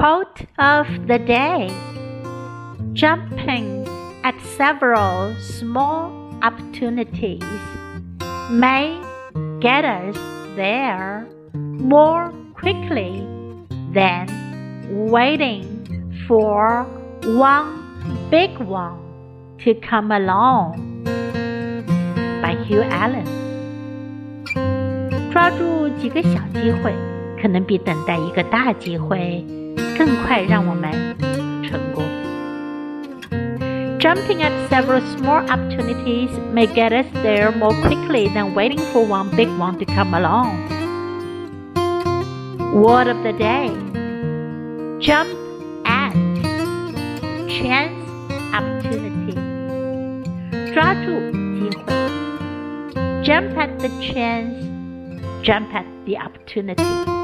Quote of the day Jumping at several small opportunities may get us there more quickly than waiting for one big one to come along. By Hugh Allen。抓住几个小机会，可能比等待一个大机会更快让我们成功。Jumping at several small opportunities may get us there more quickly than waiting for one big one to come along. Word of the day Jump at chance opportunity. 抓住机会. Jump at the chance, jump at the opportunity.